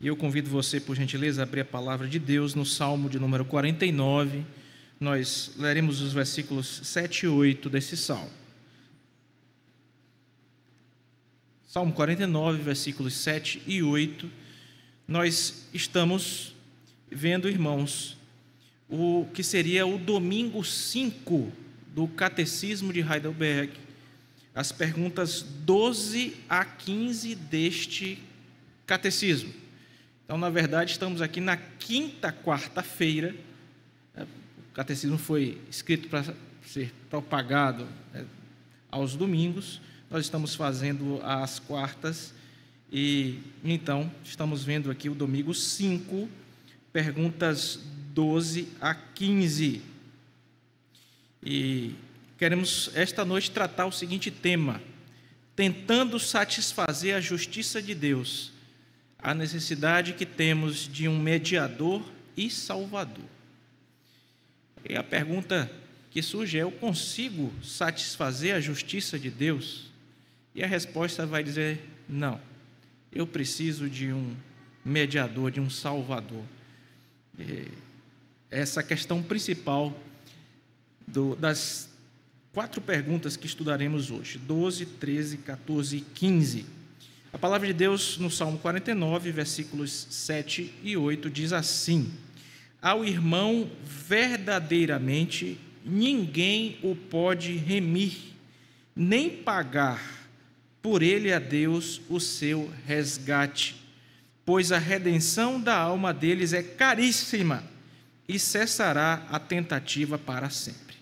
E eu convido você, por gentileza, a abrir a palavra de Deus no Salmo de número 49. Nós leremos os versículos 7 e 8 desse salmo. Salmo 49, versículos 7 e 8. Nós estamos vendo, irmãos, o que seria o domingo 5 do Catecismo de Heidelberg, as perguntas 12 a 15 deste catecismo. Então, na verdade, estamos aqui na quinta quarta-feira. O catecismo foi escrito para ser propagado né, aos domingos. Nós estamos fazendo às quartas. E então, estamos vendo aqui o domingo 5, perguntas 12 a 15. E queremos esta noite tratar o seguinte tema: tentando satisfazer a justiça de Deus a necessidade que temos de um mediador e salvador. E a pergunta que surge é: eu consigo satisfazer a justiça de Deus? E a resposta vai dizer: não. Eu preciso de um mediador, de um salvador. E essa questão principal do, das quatro perguntas que estudaremos hoje: 12, 13, 14 e 15. A palavra de Deus no Salmo 49, versículos 7 e 8 diz assim: Ao irmão verdadeiramente ninguém o pode remir, nem pagar por ele a Deus o seu resgate, pois a redenção da alma deles é caríssima e cessará a tentativa para sempre.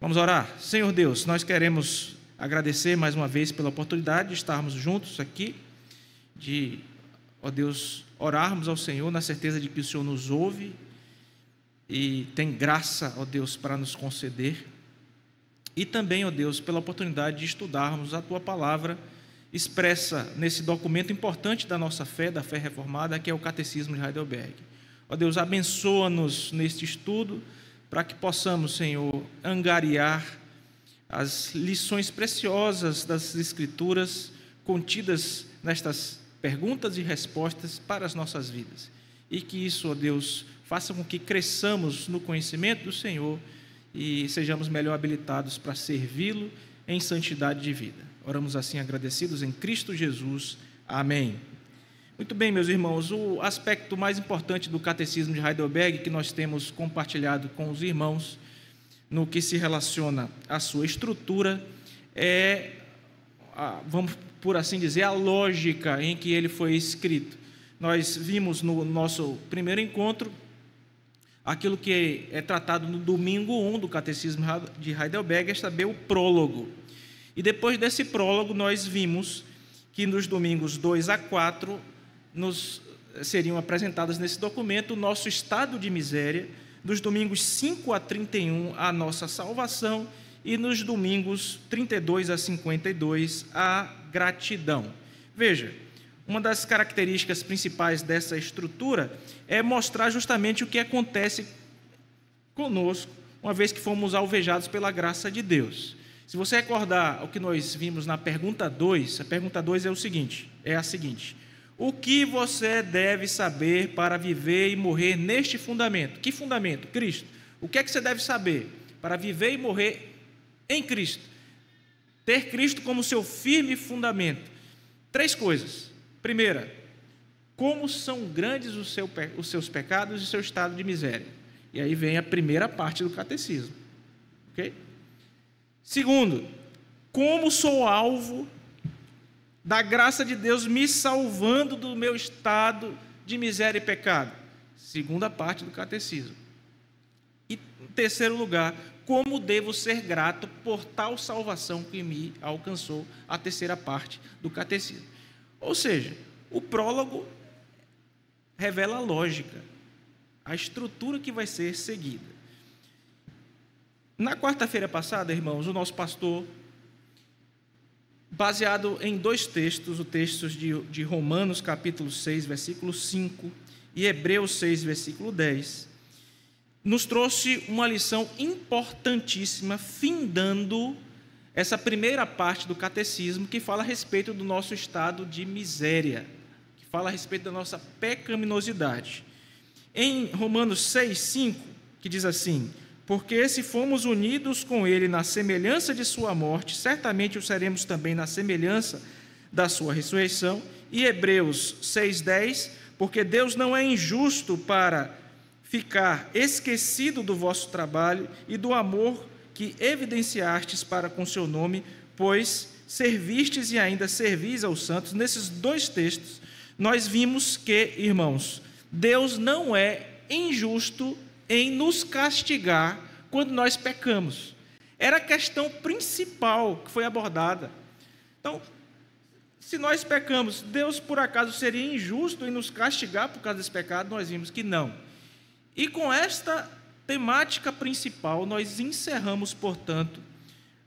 Vamos orar. Senhor Deus, nós queremos agradecer mais uma vez pela oportunidade de estarmos juntos aqui, de, ó Deus, orarmos ao Senhor na certeza de que o Senhor nos ouve e tem graça, ó Deus, para nos conceder. E também, ó Deus, pela oportunidade de estudarmos a tua palavra expressa nesse documento importante da nossa fé, da fé reformada, que é o Catecismo de Heidelberg. Ó Deus, abençoa-nos neste estudo para que possamos, Senhor, angariar as lições preciosas das Escrituras contidas nestas perguntas e respostas para as nossas vidas. E que isso, ó Deus, faça com que cresçamos no conhecimento do Senhor e sejamos melhor habilitados para servi-lo em santidade de vida. Oramos assim agradecidos em Cristo Jesus. Amém. Muito bem, meus irmãos, o aspecto mais importante do catecismo de Heidelberg que nós temos compartilhado com os irmãos no que se relaciona à sua estrutura é, a, vamos por assim dizer, a lógica em que ele foi escrito. Nós vimos no nosso primeiro encontro aquilo que é tratado no domingo 1 do Catecismo de Heidelberg, é saber o prólogo. E depois desse prólogo, nós vimos que nos domingos 2 a 4 nos seriam apresentadas nesse documento o nosso estado de miséria nos domingos 5 a 31, a nossa salvação, e nos domingos 32 a 52, a gratidão. Veja, uma das características principais dessa estrutura é mostrar justamente o que acontece conosco, uma vez que fomos alvejados pela graça de Deus. Se você recordar o que nós vimos na pergunta 2, a pergunta 2 é o seguinte, é a seguinte: o que você deve saber para viver e morrer neste fundamento? Que fundamento? Cristo. O que é que você deve saber para viver e morrer em Cristo? Ter Cristo como seu firme fundamento. Três coisas. Primeira, como são grandes os, seu, os seus pecados e seu estado de miséria. E aí vem a primeira parte do catecismo. Ok? Segundo, como sou alvo da graça de Deus me salvando do meu estado de miséria e pecado. Segunda parte do catecismo. E em terceiro lugar, como devo ser grato por tal salvação que me alcançou, a terceira parte do catecismo. Ou seja, o prólogo revela a lógica, a estrutura que vai ser seguida. Na quarta-feira passada, irmãos, o nosso pastor baseado em dois textos, o texto de, de Romanos capítulo 6, versículo 5 e Hebreus 6, versículo 10, nos trouxe uma lição importantíssima, findando essa primeira parte do catecismo que fala a respeito do nosso estado de miséria, que fala a respeito da nossa pecaminosidade. Em Romanos 6, 5, que diz assim: Porque se fomos unidos com Ele na semelhança de Sua morte, certamente o seremos também na semelhança da Sua ressurreição. E Hebreus 6,10: Porque Deus não é injusto para ficar esquecido do vosso trabalho e do amor que evidenciastes para com seu nome, pois servistes e ainda servis aos santos. Nesses dois textos, nós vimos que, irmãos, Deus não é injusto em nos castigar quando nós pecamos. Era a questão principal que foi abordada. Então, se nós pecamos, Deus por acaso seria injusto em nos castigar por causa desse pecado? Nós vimos que não. E com esta temática principal, nós encerramos, portanto,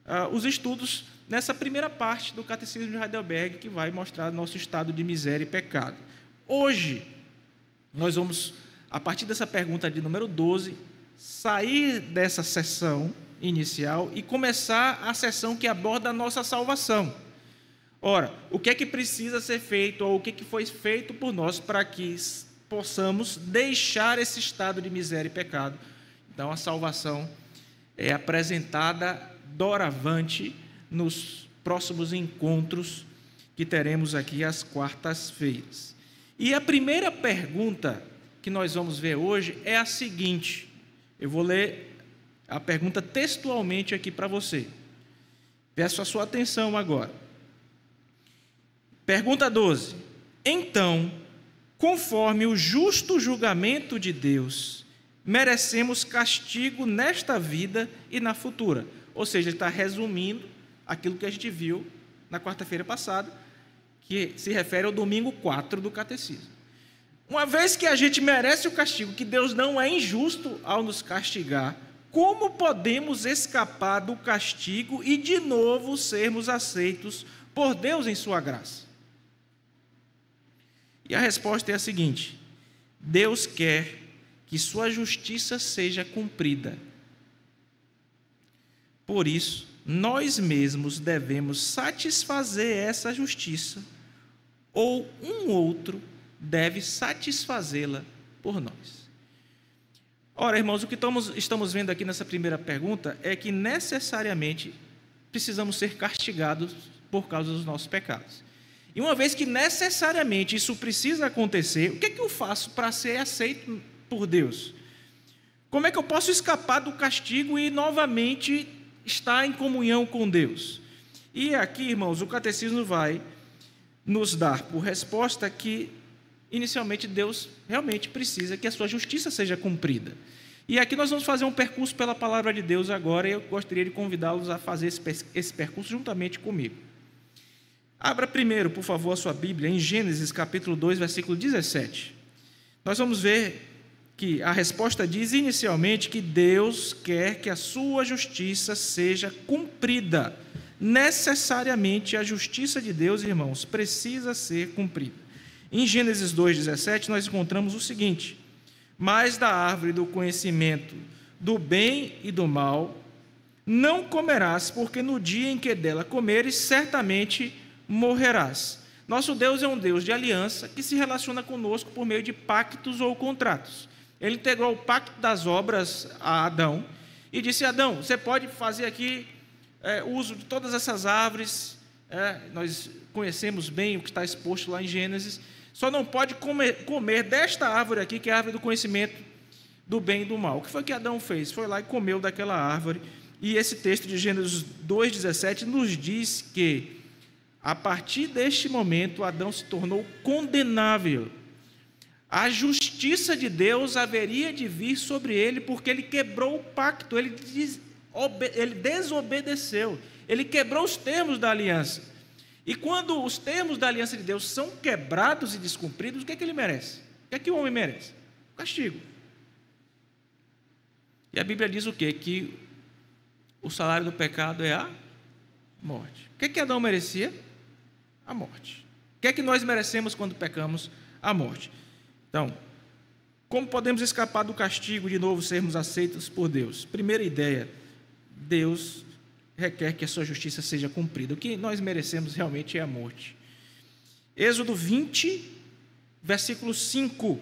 uh, os estudos nessa primeira parte do Catecismo de Heidelberg, que vai mostrar nosso estado de miséria e pecado. Hoje, nós vamos, a partir dessa pergunta de número 12, sair dessa sessão inicial e começar a sessão que aborda a nossa salvação. Ora, o que é que precisa ser feito, ou o que, é que foi feito por nós para que possamos deixar esse estado de miséria e pecado então, a salvação é apresentada doravante nos próximos encontros que teremos aqui às quartas-feiras. E a primeira pergunta que nós vamos ver hoje é a seguinte: eu vou ler a pergunta textualmente aqui para você. Peço a sua atenção agora. Pergunta 12. Então, conforme o justo julgamento de Deus, merecemos castigo nesta vida e na futura. Ou seja, ele está resumindo aquilo que a gente viu na quarta-feira passada, que se refere ao domingo 4 do catecismo. Uma vez que a gente merece o castigo, que Deus não é injusto ao nos castigar, como podemos escapar do castigo e de novo sermos aceitos por Deus em Sua graça? E a resposta é a seguinte: Deus quer que sua justiça seja cumprida. Por isso, nós mesmos devemos satisfazer essa justiça, ou um outro deve satisfazê-la por nós. Ora, irmãos, o que estamos, vendo aqui nessa primeira pergunta é que necessariamente precisamos ser castigados por causa dos nossos pecados. E uma vez que necessariamente isso precisa acontecer, o que é que eu faço para ser aceito por Deus? Como é que eu posso escapar do castigo e novamente estar em comunhão com Deus? E aqui, irmãos, o catecismo vai nos dar por resposta que inicialmente Deus realmente precisa que a sua justiça seja cumprida. E aqui nós vamos fazer um percurso pela palavra de Deus agora, e eu gostaria de convidá-los a fazer esse percurso juntamente comigo. Abra primeiro, por favor, a sua Bíblia em Gênesis capítulo 2, versículo 17. Nós vamos ver que a resposta diz inicialmente que Deus quer que a sua justiça seja cumprida. Necessariamente a justiça de Deus, irmãos, precisa ser cumprida. Em Gênesis 2:17 nós encontramos o seguinte: "Mas da árvore do conhecimento do bem e do mal não comerás, porque no dia em que dela comeres, certamente morrerás." Nosso Deus é um Deus de aliança que se relaciona conosco por meio de pactos ou contratos. Ele integrou o pacto das obras a Adão e disse: Adão, você pode fazer aqui é, uso de todas essas árvores. É, nós conhecemos bem o que está exposto lá em Gênesis. Só não pode comer, comer desta árvore aqui, que é a árvore do conhecimento do bem e do mal. O que foi que Adão fez? Foi lá e comeu daquela árvore. E esse texto de Gênesis 2,17 nos diz que, a partir deste momento, Adão se tornou condenável a justiça de Deus haveria de vir sobre ele, porque ele quebrou o pacto, ele, des, ele desobedeceu, ele quebrou os termos da aliança. E quando os termos da aliança de Deus são quebrados e descumpridos, o que é que ele merece? O que é que o homem merece? Castigo. E a Bíblia diz o quê? Que o salário do pecado é a morte. O que é que Adão merecia? A morte. O que é que nós merecemos quando pecamos? A morte. Então, como podemos escapar do castigo de novo sermos aceitos por Deus? Primeira ideia: Deus requer que a sua justiça seja cumprida. O que nós merecemos realmente é a morte. Êxodo 20, versículo 5.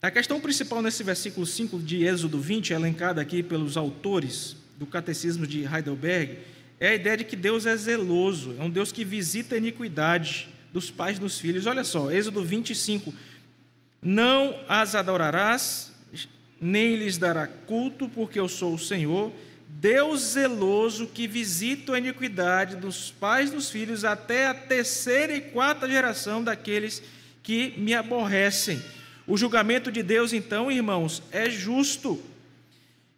A questão principal nesse versículo 5 de Êxodo 20, elencada aqui pelos autores do Catecismo de Heidelberg, é a ideia de que Deus é zeloso, é um Deus que visita a iniquidade dos pais dos filhos. Olha só, Êxodo 25: Não as adorarás, nem lhes dará culto, porque eu sou o Senhor, Deus zeloso que visita a iniquidade dos pais dos filhos até a terceira e quarta geração daqueles que me aborrecem. O julgamento de Deus, então, irmãos, é justo.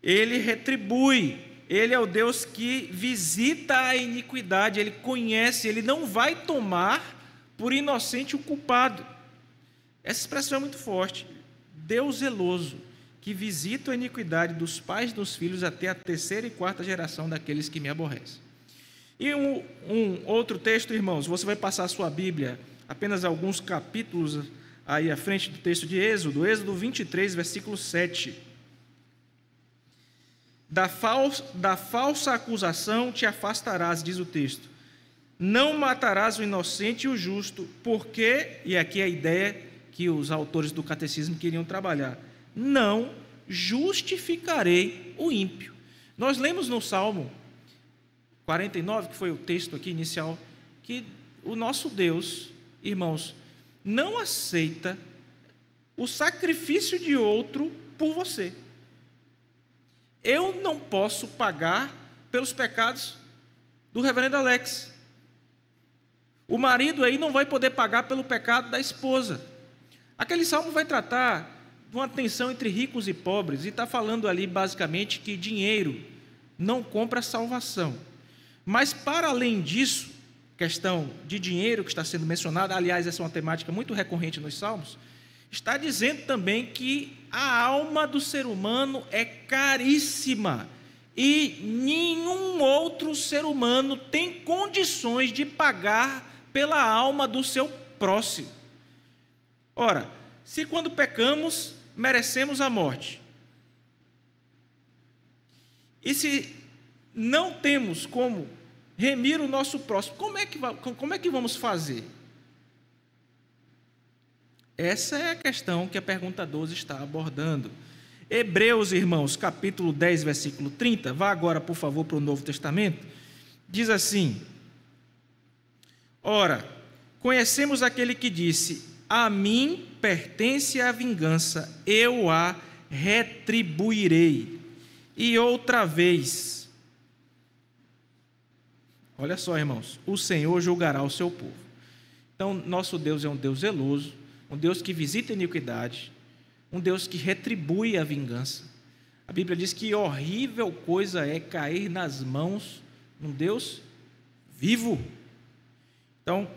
Ele retribui. Ele é o Deus que visita a iniquidade, ele conhece, ele não vai tomar por inocente o culpado. Essa expressão é muito forte. Deus zeloso, que visita a iniquidade dos pais dos filhos até a terceira e quarta geração daqueles que me aborrecem. E um, um outro texto, irmãos, você vai passar a sua Bíblia, apenas alguns capítulos aí à frente do texto de Êxodo, Êxodo 23, versículo 7. Da falsa, da falsa acusação te afastarás, diz o texto. Não matarás o inocente e o justo, porque, e aqui é a ideia que os autores do catecismo queriam trabalhar, não justificarei o ímpio. Nós lemos no Salmo 49, que foi o texto aqui inicial, que o nosso Deus, irmãos, não aceita o sacrifício de outro por você. Eu não posso pagar pelos pecados do reverendo Alex. O marido aí não vai poder pagar pelo pecado da esposa. Aquele salmo vai tratar uma tensão entre ricos e pobres, e está falando ali basicamente que dinheiro não compra salvação. Mas, para além disso, questão de dinheiro que está sendo mencionada, aliás, essa é uma temática muito recorrente nos Salmos, está dizendo também que a alma do ser humano é caríssima e nenhum outro ser humano tem condições de pagar pela alma do seu próximo. Ora, se quando pecamos merecemos a morte, e se não temos como remir o nosso próximo. Como é que, como é que vamos fazer? Essa é a questão que a pergunta 12 está abordando. Hebreus, irmãos, capítulo 10, versículo 30. Vá agora, por favor, para o Novo Testamento. Diz assim: Ora, conhecemos aquele que disse: A mim pertence a vingança, eu a retribuirei. E outra vez, Olha só, irmãos, o Senhor julgará o seu povo. Então, nosso Deus é um Deus zeloso, um Deus que visita a iniquidade, um Deus que retribui a vingança. A Bíblia diz que horrível coisa é cair nas mãos de um Deus vivo. Então,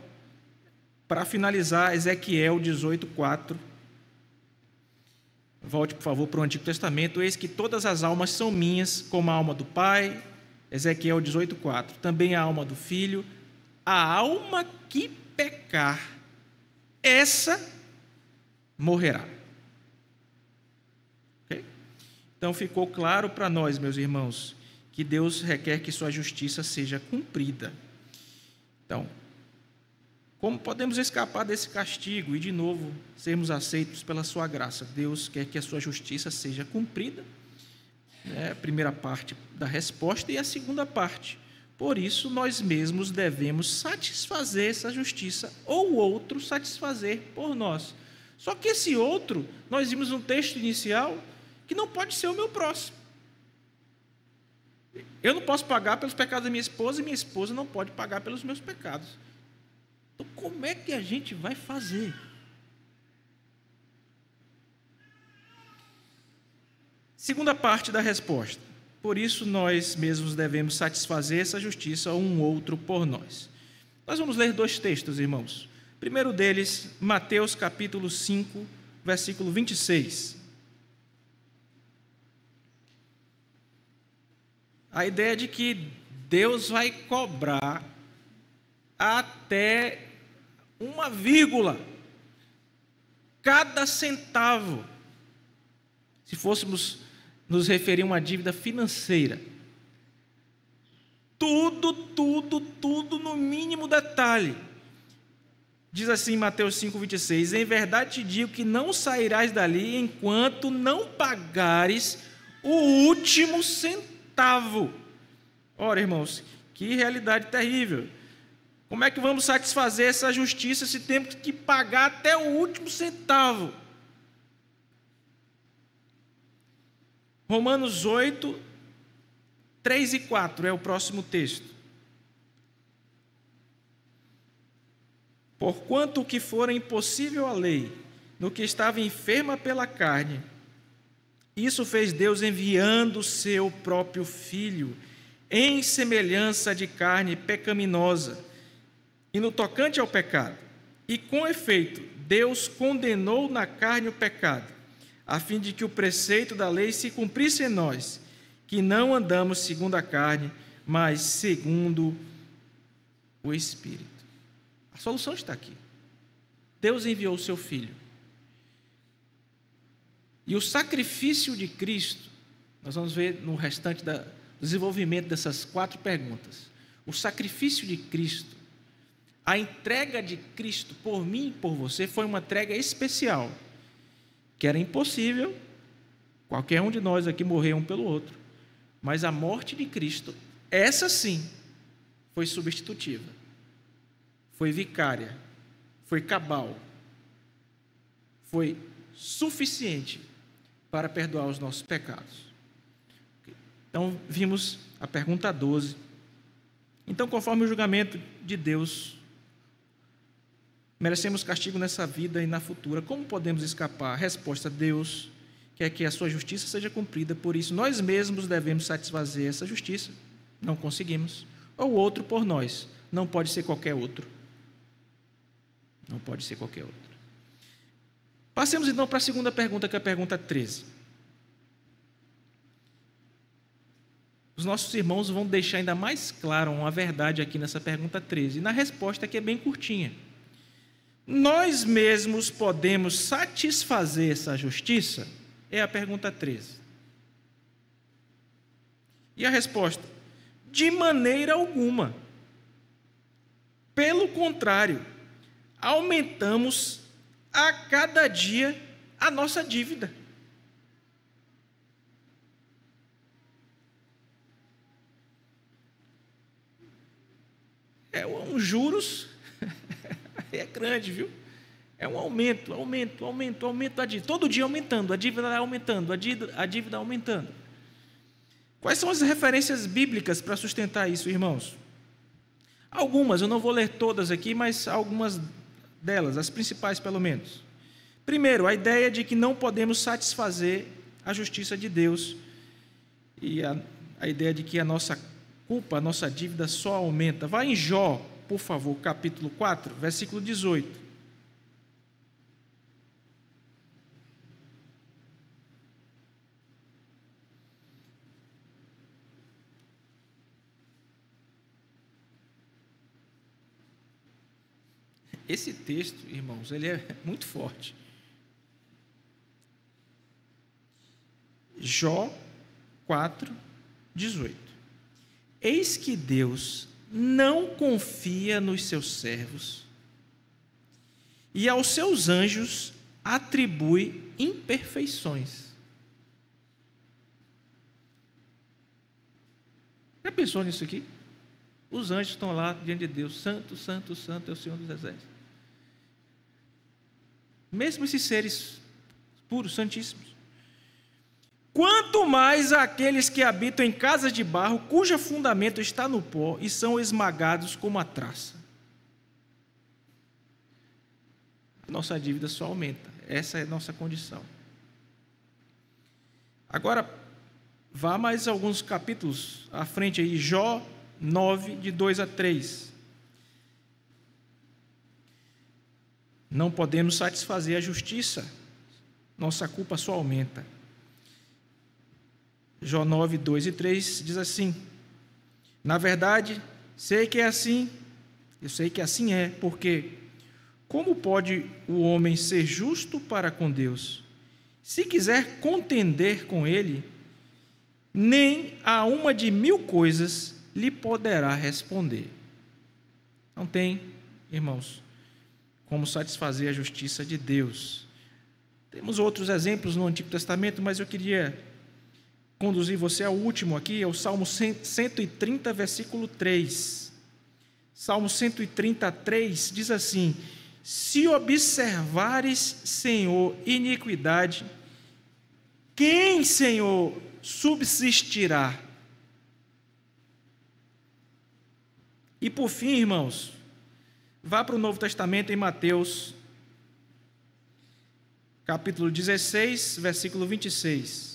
para finalizar, Ezequiel 18:4. Volte, por favor, para o Antigo Testamento. Eis que todas as almas são minhas, como a alma do Pai, Ezequiel 18,4. Também a alma do filho, a alma que pecar, essa morrerá. Okay? Então ficou claro para nós, meus irmãos, que Deus requer que sua justiça seja cumprida. Então, como podemos escapar desse castigo e, de novo, sermos aceitos pela sua graça? Deus quer que a sua justiça seja cumprida né, a primeira parte da resposta e a segunda parte. Por isso, nós mesmos devemos satisfazer essa justiça, ou outro satisfazer por nós. Só que esse outro, nós vimos no texto inicial, que não pode ser o meu próximo. Eu não posso pagar pelos pecados da minha esposa e minha esposa não pode pagar pelos meus pecados. Então, como é que a gente vai fazer? Segunda parte da resposta. Por isso nós mesmos devemos satisfazer essa justiça um outro por nós. Nós vamos ler dois textos, irmãos. Primeiro deles, Mateus capítulo 5, versículo 26. A ideia de que Deus vai cobrar até uma vírgula, cada centavo. Se fôssemos nos referir a uma dívida financeira. Tudo, tudo, tudo no mínimo detalhe. Diz assim Mateus 5,26: Em verdade te digo que não sairás dali enquanto não pagares o último centavo. Ora, irmãos, que realidade terrível. Como é que vamos satisfazer essa justiça se temos que pagar até o último centavo? Romanos 8, 3 e 4 é o próximo texto. Porquanto o que fora impossível à lei, no que estava enferma pela carne, isso fez Deus enviando o seu próprio Filho, em semelhança de carne pecaminosa, e no tocante ao pecado. E com efeito, Deus condenou na carne o pecado, a fim de que o preceito da lei se cumprisse em nós, que não andamos segundo a carne, mas segundo o Espírito. A solução está aqui. Deus enviou o seu Filho. E o sacrifício de Cristo, nós vamos ver no restante do desenvolvimento dessas quatro perguntas. O sacrifício de Cristo, a entrega de Cristo por mim e por você foi uma entrega especial, que era impossível qualquer um de nós aqui morrer um pelo outro. Mas a morte de Cristo, essa sim, foi substitutiva foi vicária, foi cabal, foi suficiente para perdoar os nossos pecados. Então, vimos a pergunta 12. Então, conforme o julgamento de Deus, merecemos castigo nessa vida e na futura. Como podemos escapar? Resposta: Deus quer que a sua justiça seja cumprida, por isso nós mesmos devemos satisfazer essa justiça. Não conseguimos. Ou outro por nós, não pode ser qualquer outro. Não pode ser qualquer outro. Passemos então para a segunda pergunta, que é a pergunta 13. Os nossos irmãos vão deixar ainda mais claro uma verdade aqui nessa pergunta 13. E na resposta que é bem curtinha. Nós mesmos podemos satisfazer essa justiça? É a pergunta 13. E a resposta? De maneira alguma. Pelo contrário, aumentamos a cada dia a nossa dívida. É um juros, é grande, viu? É um aumento, aumento, aumento, aumento da dívida. Todo dia aumentando, a dívida aumentando, a dívida, a dívida aumentando. Quais são as referências bíblicas para sustentar isso, irmãos? Algumas, eu não vou ler todas aqui, mas algumas delas, as principais pelo menos. Primeiro, a ideia de que não podemos satisfazer a justiça de Deus e a, a ideia de que a nossa culpa, a nossa dívida só aumenta. Vá em Jó, por favor, capítulo 4, versículo 18. Esse texto, irmãos, ele é muito forte. Jó 4, 18. Eis que Deus não confia nos seus servos e aos seus anjos atribui imperfeições. Já pensou nisso aqui? Os anjos estão lá diante de Deus, santo, santo, santo é o Senhor dos Exércitos mesmo esses seres puros, santíssimos. Quanto mais aqueles que habitam em casas de barro, cujo fundamento está no pó e são esmagados como a traça. Nossa dívida só aumenta. Essa é a nossa condição. Agora, vá mais alguns capítulos à frente aí, Jó 9, de 2 a 3. Não podemos satisfazer a justiça, nossa culpa só aumenta. Jó 9, 2 e 3 diz assim: Na verdade, sei que é assim, eu sei que assim é, porque como pode o homem ser justo para com Deus? Se quiser contender com ele, nem a uma de mil coisas lhe poderá responder. Não tem, irmãos, como satisfazer a justiça de Deus. Temos outros exemplos no Antigo Testamento, mas eu queria conduzir você ao último aqui, é o Salmo 130, versículo 3. Salmo 133 diz assim: Se observares, Senhor, iniquidade, quem, Senhor, subsistirá? E por fim, irmãos, vá para o Novo Testamento em Mateus, capítulo 16, versículo 26.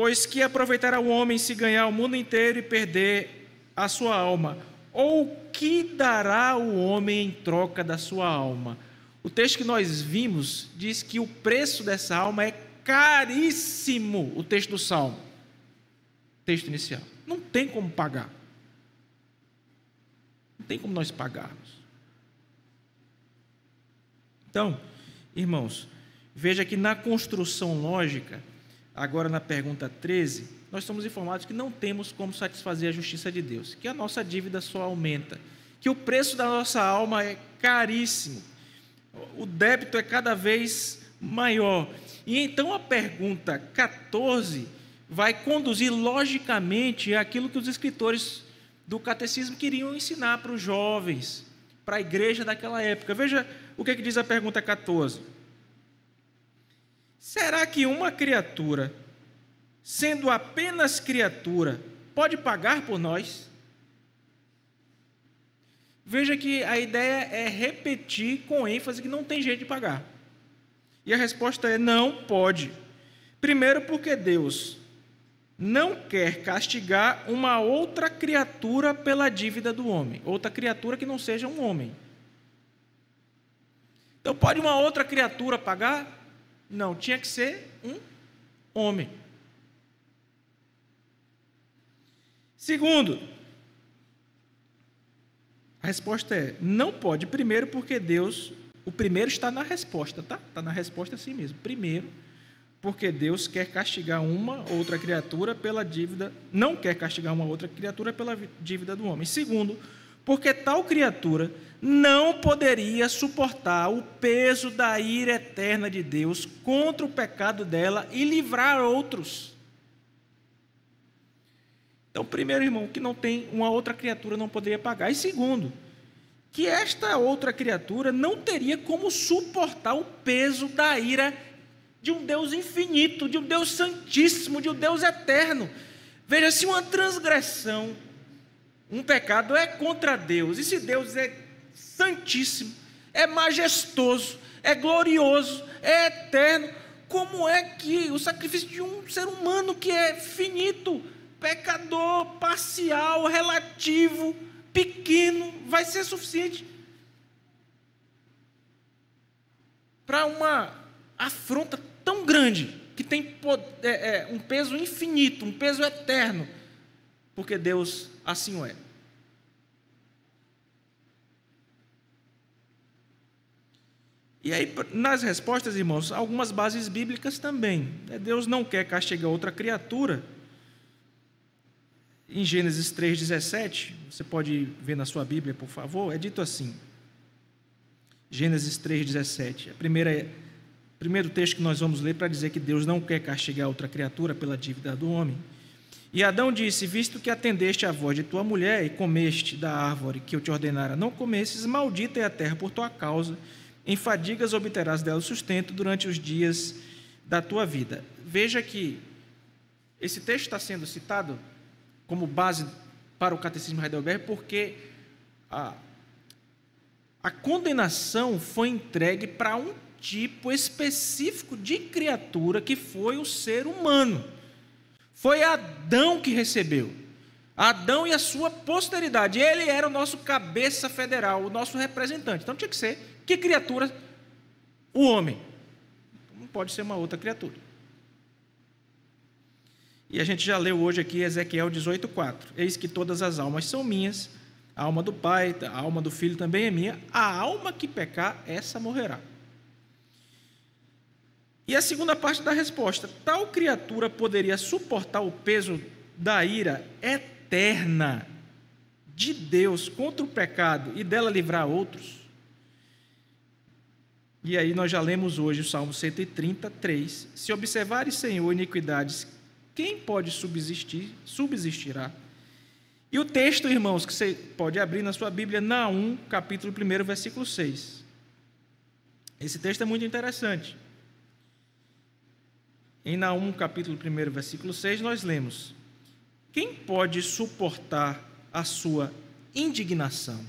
Pois que aproveitará o homem se ganhar o mundo inteiro e perder a sua alma? Ou que dará o homem em troca da sua alma? O texto que nós vimos diz que o preço dessa alma é caríssimo, o texto do Salmo. Texto inicial. Não tem como pagar. Não tem como nós pagarmos. Então, irmãos, veja que na construção lógica, agora na pergunta 13, nós somos informados que não temos como satisfazer a justiça de Deus, que a nossa dívida só aumenta, que o preço da nossa alma é caríssimo o débito é cada vez maior. E então a pergunta 14 vai conduzir logicamente aquilo que os escritores do catecismo queriam ensinar para os jovens, para a igreja daquela época. Veja o que, é que diz a pergunta 14. Será que uma criatura, sendo apenas criatura, pode pagar por nós? Veja que a ideia é repetir com ênfase que não tem jeito de pagar. E a resposta é: não pode. Primeiro, porque Deus não quer castigar uma outra criatura pela dívida do homem, outra criatura que não seja um homem. Então, pode uma outra criatura pagar? Não, tinha que ser um homem. Segundo, a resposta é: não pode. Primeiro, porque Deus, o primeiro está na resposta, tá? Está na resposta assim mesmo. Primeiro, porque Deus quer castigar uma outra criatura pela dívida, não quer castigar uma outra criatura pela dívida do homem. Segundo, porque tal criatura não poderia suportar o peso da ira eterna de Deus contra o pecado dela e livrar outros. Então, primeiro, irmão, que não tem uma outra criatura não poderia pagar. E segundo, que esta outra criatura não teria como suportar o peso da ira de um Deus infinito, de um Deus santíssimo, de um Deus eterno. Veja, se uma transgressão, um pecado é contra Deus, e se Deus é santíssimo, é majestoso, é glorioso, é eterno, como é que o sacrifício de um ser humano que é finito, pecador, parcial, relativo, pequeno, vai ser suficiente para uma afronta tão grande, que tem é, é, um peso infinito, um peso eterno, porque Deus assim o é. E aí, nas respostas, irmãos, algumas bases bíblicas também. Deus não quer castigar outra criatura em Gênesis 3,17, você pode ver na sua Bíblia, por favor, é dito assim. Gênesis 3,17. A primeira, primeiro texto que nós vamos ler para dizer que Deus não quer castigar outra criatura pela dívida do homem. E Adão disse: Visto que atendeste à voz de tua mulher e comeste da árvore que eu te ordenara não comesses, maldita é a terra por tua causa, em fadigas obterás dela sustento durante os dias da tua vida. Veja que esse texto está sendo citado como base para o Catecismo Heidelberg, porque a, a condenação foi entregue para um tipo específico de criatura que foi o ser humano. Foi Adão que recebeu. Adão e a sua posteridade. Ele era o nosso cabeça federal, o nosso representante. Então tinha que ser que criatura? O homem. Não pode ser uma outra criatura. E a gente já leu hoje aqui Ezequiel 18:4. Eis que todas as almas são minhas, a alma do Pai, a alma do Filho também é minha, a alma que pecar, essa morrerá. E a segunda parte da resposta: tal criatura poderia suportar o peso da ira eterna de Deus contra o pecado e dela livrar outros? E aí nós já lemos hoje o Salmo 133. Se observares, Senhor, iniquidades, quem pode subsistir? Subsistirá. E o texto, irmãos, que você pode abrir na sua Bíblia, Naum, capítulo 1, versículo 6. Esse texto é muito interessante. Em Naum, capítulo 1, versículo 6, nós lemos: Quem pode suportar a sua indignação?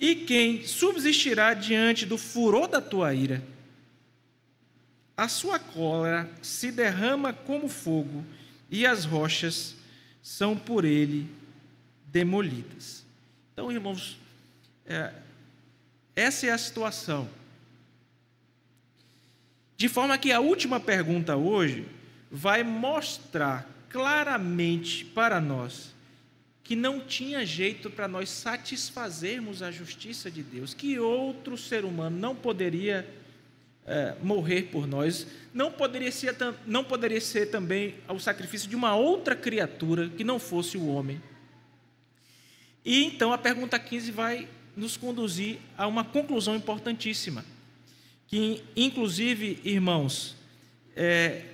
E quem subsistirá diante do furor da tua ira? A sua cólera se derrama como fogo, e as rochas são por ele demolidas. Então, irmãos, é, essa é a situação. De forma que a última pergunta hoje vai mostrar claramente para nós que não tinha jeito para nós satisfazermos a justiça de Deus, que outro ser humano não poderia é, morrer por nós, não poderia, ser, não poderia ser também o sacrifício de uma outra criatura que não fosse o homem. E então a pergunta 15 vai nos conduzir a uma conclusão importantíssima, que inclusive, irmãos, é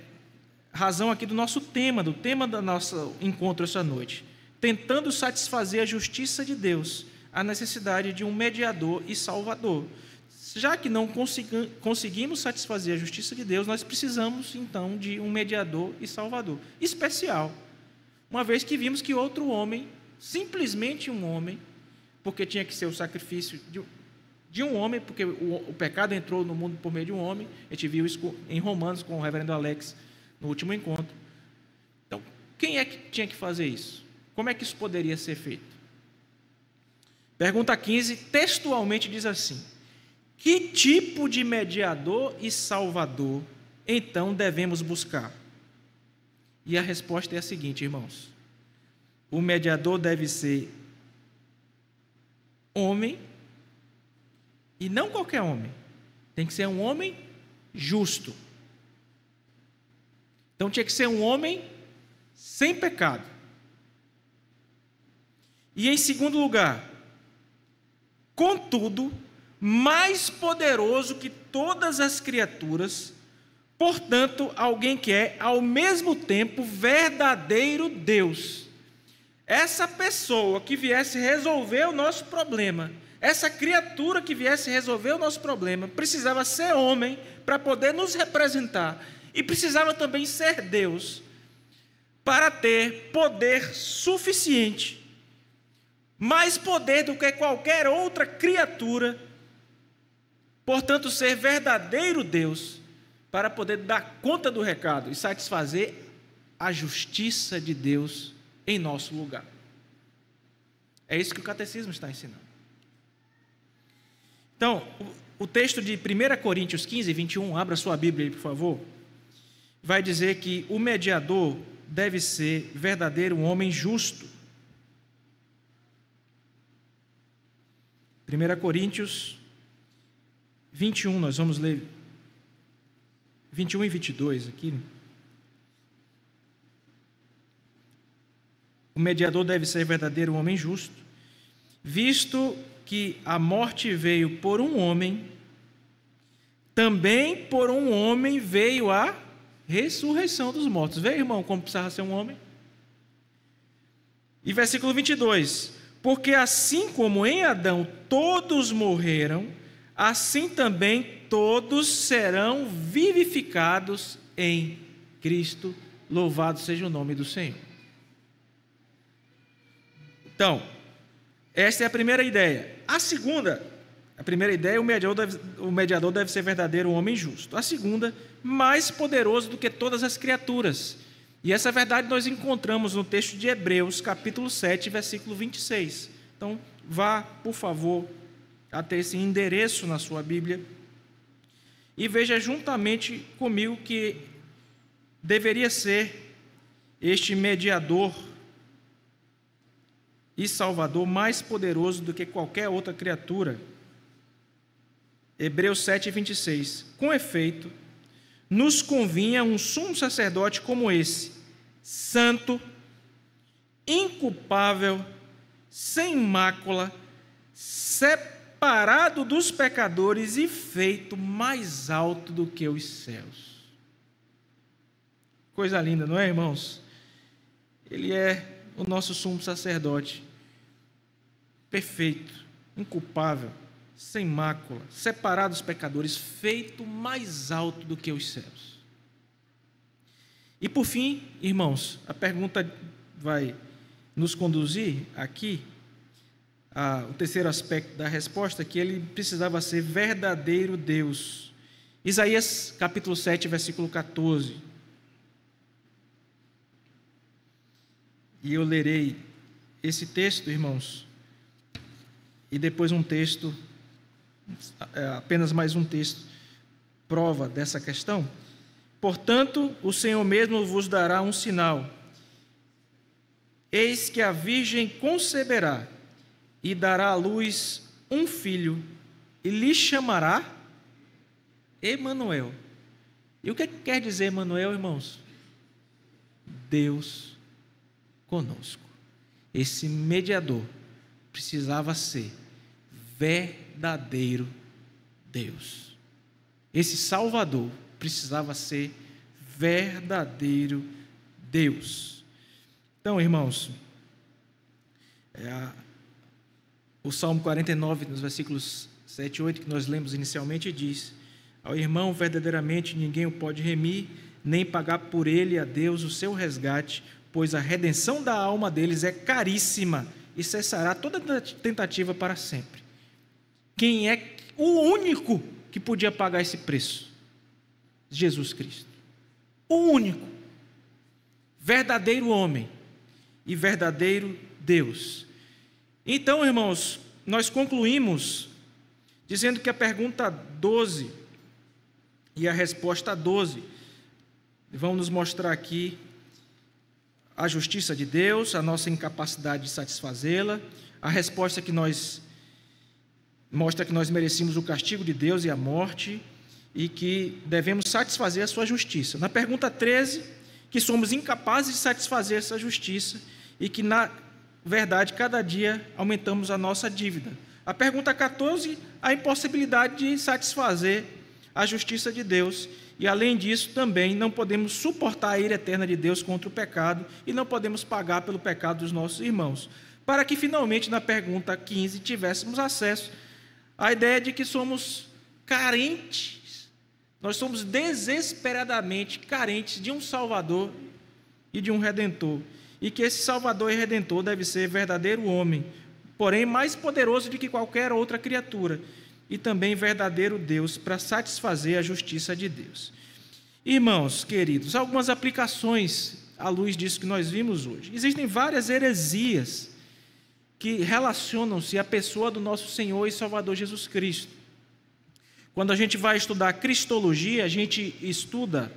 razão aqui do nosso tema, do tema do nosso encontro essa noite tentando satisfazer a justiça de Deus, a necessidade de um mediador e salvador. Já que não conseguimos satisfazer a justiça de Deus, nós precisamos então de um mediador e salvador especial. Uma vez que vimos que outro homem, simplesmente um homem, porque tinha que ser o sacrifício de, de um homem, porque o, o, pecado entrou no mundo por meio de um homem, a gente viu isso em Romanos com o reverendo Alex no último encontro. Então, quem é que tinha que fazer isso? Como é que isso poderia ser feito? Pergunta 15, textualmente diz assim: Que tipo de mediador e salvador então devemos buscar? E a resposta é a seguinte, irmãos: O mediador deve ser homem, e não qualquer homem, tem que ser um homem justo. Então tinha que ser um homem sem pecado. E em segundo lugar, contudo, mais poderoso que todas as criaturas, portanto, alguém que é ao mesmo tempo verdadeiro Deus. Essa pessoa que viesse resolver o nosso problema, essa criatura que viesse resolver o nosso problema, precisava ser homem para poder nos representar e precisava também ser Deus para ter poder suficiente mais poder do que qualquer outra criatura, portanto, ser verdadeiro Deus, para poder dar conta do recado e satisfazer a justiça de Deus em nosso lugar. É isso que o catecismo está ensinando. Então, o texto de 1 Coríntios 15, 21, abra sua Bíblia aí, por favor, vai dizer que o mediador deve ser verdadeiro, um homem justo 1 Coríntios 21, nós vamos ler 21 e 22 aqui. O mediador deve ser verdadeiro homem justo, visto que a morte veio por um homem, também por um homem veio a ressurreição dos mortos. Vê, irmão, como precisava ser um homem? E versículo 22: porque assim como em Adão todos morreram, assim também todos serão vivificados em Cristo. Louvado seja o nome do Senhor. Então, esta é a primeira ideia. A segunda, a primeira ideia, o mediador deve, o mediador deve ser verdadeiro homem justo. A segunda, mais poderoso do que todas as criaturas e essa verdade nós encontramos no texto de Hebreus, capítulo 7, versículo 26. Então, vá, por favor, até esse endereço na sua Bíblia e veja juntamente comigo que deveria ser este mediador e salvador mais poderoso do que qualquer outra criatura. Hebreus 7, 26. Com efeito, nos convinha um sumo sacerdote como esse, santo, inculpável, sem mácula, separado dos pecadores e feito mais alto do que os céus. Coisa linda, não é, irmãos? Ele é o nosso sumo sacerdote, perfeito, inculpável, sem mácula, separado dos pecadores, feito mais alto do que os céus. E por fim, irmãos, a pergunta vai nos conduzir aqui a, o terceiro aspecto da resposta, que ele precisava ser verdadeiro Deus. Isaías capítulo 7, versículo 14. E eu lerei esse texto, irmãos, e depois um texto, é, apenas mais um texto, prova dessa questão. Portanto, o Senhor mesmo vos dará um sinal. Eis que a Virgem conceberá e dará à luz um filho, e lhe chamará Emanuel. E o que quer dizer Emanuel, irmãos? Deus conosco. Esse mediador precisava ser verdadeiro Deus. Esse Salvador precisava ser verdadeiro Deus. Então, irmãos, é o Salmo 49, nos versículos 7 e 8, que nós lemos inicialmente, diz: Ao irmão, verdadeiramente ninguém o pode remir, nem pagar por ele a Deus o seu resgate, pois a redenção da alma deles é caríssima e cessará toda tentativa para sempre. Quem é o único que podia pagar esse preço? Jesus Cristo. O único. Verdadeiro homem e verdadeiro Deus. Então, irmãos, nós concluímos dizendo que a pergunta 12 e a resposta 12 vão nos mostrar aqui a justiça de Deus, a nossa incapacidade de satisfazê-la, a resposta que nós mostra que nós merecemos o castigo de Deus e a morte e que devemos satisfazer a sua justiça. Na pergunta 13, que somos incapazes de satisfazer essa justiça e que na verdade cada dia aumentamos a nossa dívida. A pergunta 14, a impossibilidade de satisfazer a justiça de Deus e além disso, também não podemos suportar a ira eterna de Deus contra o pecado e não podemos pagar pelo pecado dos nossos irmãos. Para que finalmente, na pergunta 15, tivéssemos acesso à ideia de que somos carentes, nós somos desesperadamente carentes de um Salvador e de um Redentor. E que esse Salvador e Redentor deve ser verdadeiro homem, porém mais poderoso do que qualquer outra criatura e também verdadeiro Deus para satisfazer a justiça de Deus. Irmãos queridos, algumas aplicações à luz disso que nós vimos hoje. Existem várias heresias que relacionam-se à pessoa do nosso Senhor e Salvador Jesus Cristo. Quando a gente vai estudar cristologia, a gente estuda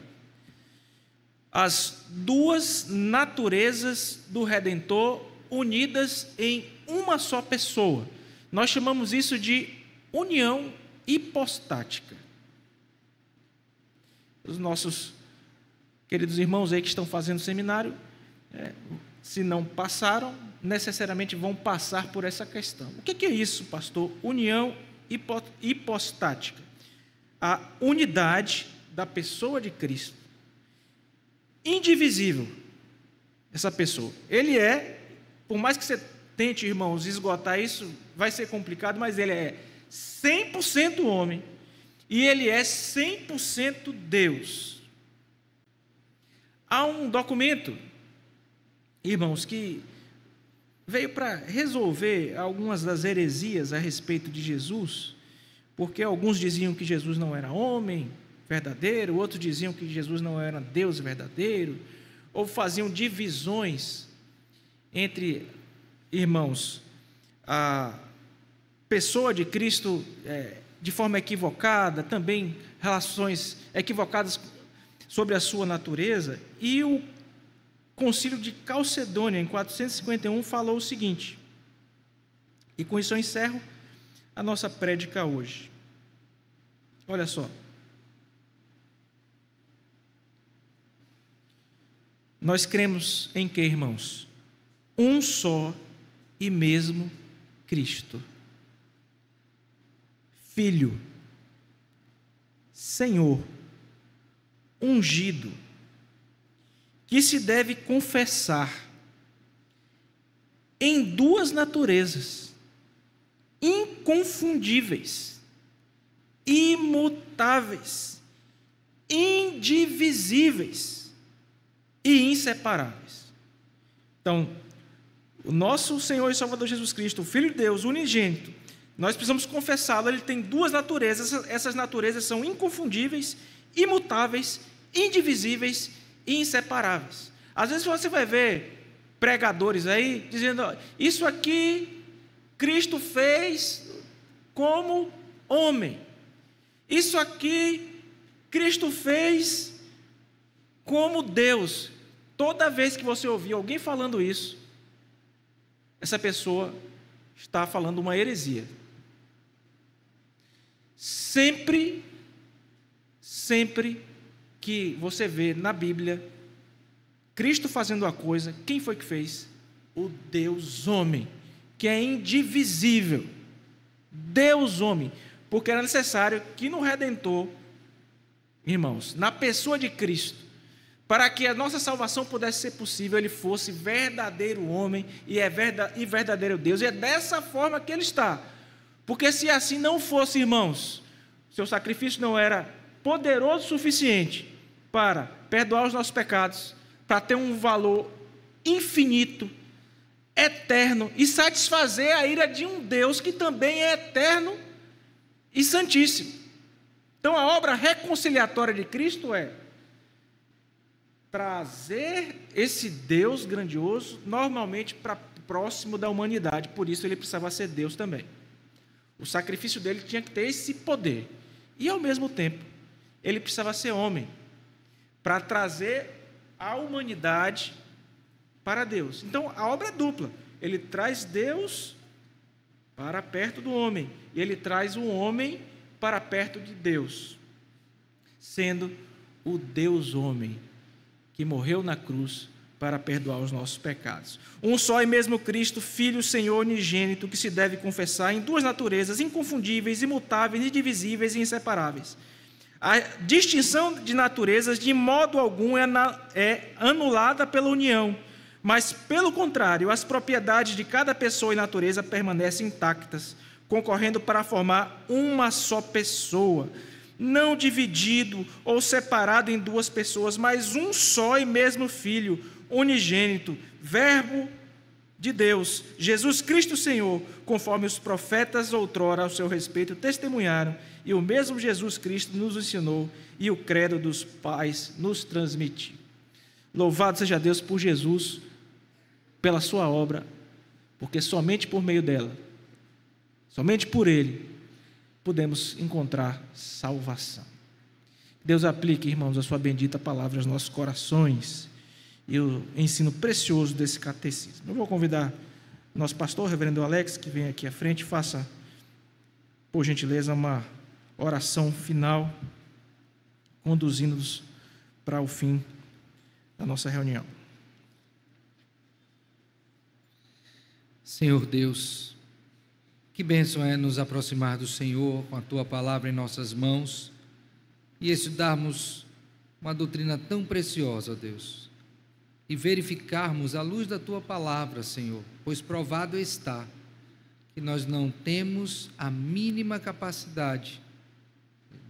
as duas naturezas do Redentor unidas em uma só pessoa. Nós chamamos isso de união hipostática. Os nossos queridos irmãos aí que estão fazendo seminário, é, se não passaram, necessariamente vão passar por essa questão. O que é isso, pastor? União hipostática. A unidade da pessoa de Cristo. Indivisível, essa pessoa. Ele é, por mais que você tente, irmãos, esgotar isso, vai ser complicado, mas ele é 100% homem e ele é 100% Deus. Há um documento, irmãos, que veio para resolver algumas das heresias a respeito de Jesus, porque alguns diziam que Jesus não era homem verdadeiro, outros diziam que Jesus não era Deus verdadeiro, ou faziam divisões entre irmãos, a pessoa de Cristo é, de forma equivocada, também relações equivocadas sobre a sua natureza, e o concílio de Calcedônia, em 451, falou o seguinte, e com isso eu encerro a nossa prédica hoje. Olha só. Nós cremos em que, irmãos? um só e mesmo Cristo. Filho, Senhor, ungido, que se deve confessar em duas naturezas inconfundíveis, imutáveis, indivisíveis e inseparáveis. Então, o nosso Senhor e Salvador Jesus Cristo, o Filho de Deus, unigênito, nós precisamos confessá-lo, ele tem duas naturezas, essas naturezas são inconfundíveis, imutáveis, indivisíveis e inseparáveis. Às vezes você vai ver pregadores aí dizendo: Isso aqui Cristo fez como homem. Isso aqui Cristo fez como Deus. Toda vez que você ouvir alguém falando isso, essa pessoa está falando uma heresia. Sempre, sempre que você vê na Bíblia Cristo fazendo a coisa, quem foi que fez? O Deus homem, que é indivisível. Deus homem, porque era necessário que no redentor, irmãos, na pessoa de Cristo, para que a nossa salvação pudesse ser possível, ele fosse verdadeiro homem e é e verdadeiro Deus. E é dessa forma que ele está. Porque se assim não fosse, irmãos, seu sacrifício não era poderoso o suficiente para perdoar os nossos pecados, para ter um valor infinito, eterno e satisfazer a ira de um Deus que também é eterno e santíssimo. Então a obra reconciliatória de Cristo é trazer esse Deus grandioso normalmente para próximo da humanidade, por isso ele precisava ser Deus também. O sacrifício dele tinha que ter esse poder. E ao mesmo tempo, ele precisava ser homem para trazer a humanidade para Deus. Então a obra é dupla. Ele traz Deus para perto do homem e ele traz o homem para perto de Deus, sendo o Deus homem que morreu na cruz para perdoar os nossos pecados. Um só e mesmo Cristo, Filho, Senhor unigênito, que se deve confessar em duas naturezas inconfundíveis, imutáveis, indivisíveis e inseparáveis a distinção de naturezas, de modo algum, é, é anulada pela união, mas, pelo contrário, as propriedades de cada pessoa e natureza permanecem intactas, concorrendo para formar uma só pessoa, não dividido ou separado em duas pessoas, mas um só e mesmo Filho, unigênito, Verbo de Deus, Jesus Cristo Senhor, conforme os profetas outrora ao seu respeito testemunharam e o mesmo Jesus Cristo nos ensinou e o credo dos pais nos transmitiu. Louvado seja Deus por Jesus, pela sua obra, porque somente por meio dela, somente por Ele, podemos encontrar salvação. Deus aplique, irmãos, a sua bendita palavra aos nossos corações e o ensino precioso desse catecismo. Eu vou convidar nosso pastor, reverendo Alex, que vem aqui à frente, faça, por gentileza, uma oração final, conduzindo-nos para o fim da nossa reunião. Senhor Deus, que bênção é nos aproximar do Senhor com a tua palavra em nossas mãos e estudarmos uma doutrina tão preciosa, Deus, e verificarmos à luz da tua palavra, Senhor, pois provado está que nós não temos a mínima capacidade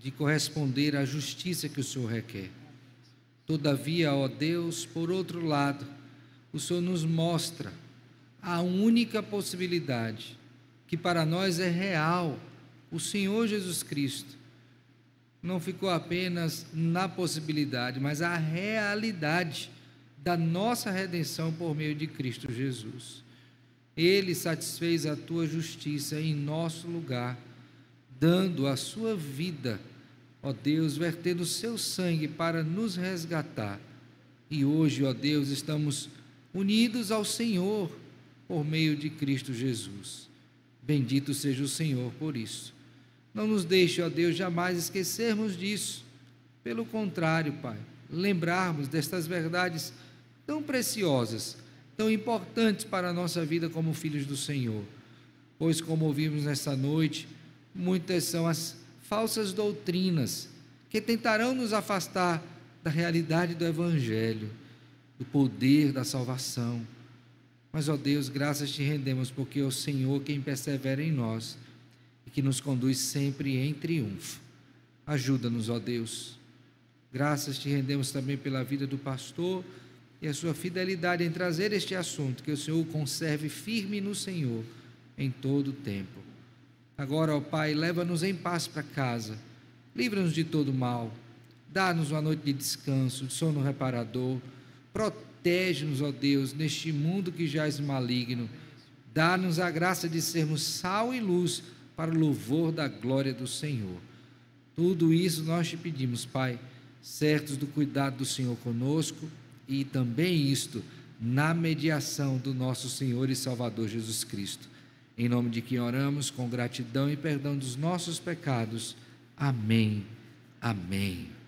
de corresponder à justiça que o Senhor requer. Todavia, ó Deus, por outro lado, o Senhor nos mostra a única possibilidade que para nós é real, o Senhor Jesus Cristo. Não ficou apenas na possibilidade, mas a realidade da nossa redenção por meio de Cristo Jesus. Ele satisfez a tua justiça em nosso lugar, dando a sua vida ó Deus, vertendo o seu sangue para nos resgatar. E hoje, ó Deus, estamos unidos ao Senhor por meio de Cristo Jesus. Bendito seja o Senhor por isso. Não nos deixe, ó Deus, jamais esquecermos disso. Pelo contrário, Pai, lembrarmos destas verdades tão preciosas, tão importantes para a nossa vida como filhos do Senhor. Pois, como ouvimos nesta noite, muitas são as falsas doutrinas que tentarão nos afastar da realidade do Evangelho, do poder da salvação. Mas, ó Deus, graças te rendemos, porque é o Senhor quem persevera em nós e que nos conduz sempre em triunfo. Ajuda-nos, ó Deus. Graças te rendemos também pela vida do pastor e a sua fidelidade em trazer este assunto, que o Senhor conserve firme no Senhor em todo o tempo. Agora, ó Pai, leva-nos em paz para casa, livra-nos de todo mal, dá-nos uma noite de descanso, de sono reparador, protege-nos, ó Deus, neste mundo que jaz maligno, dá-nos a graça de sermos sal e luz para o louvor da glória do Senhor. Tudo isso nós te pedimos, Pai, certos do cuidado do Senhor conosco e também isto na mediação do nosso Senhor e Salvador Jesus Cristo. Em nome de quem oramos, com gratidão e perdão dos nossos pecados. Amém. Amém.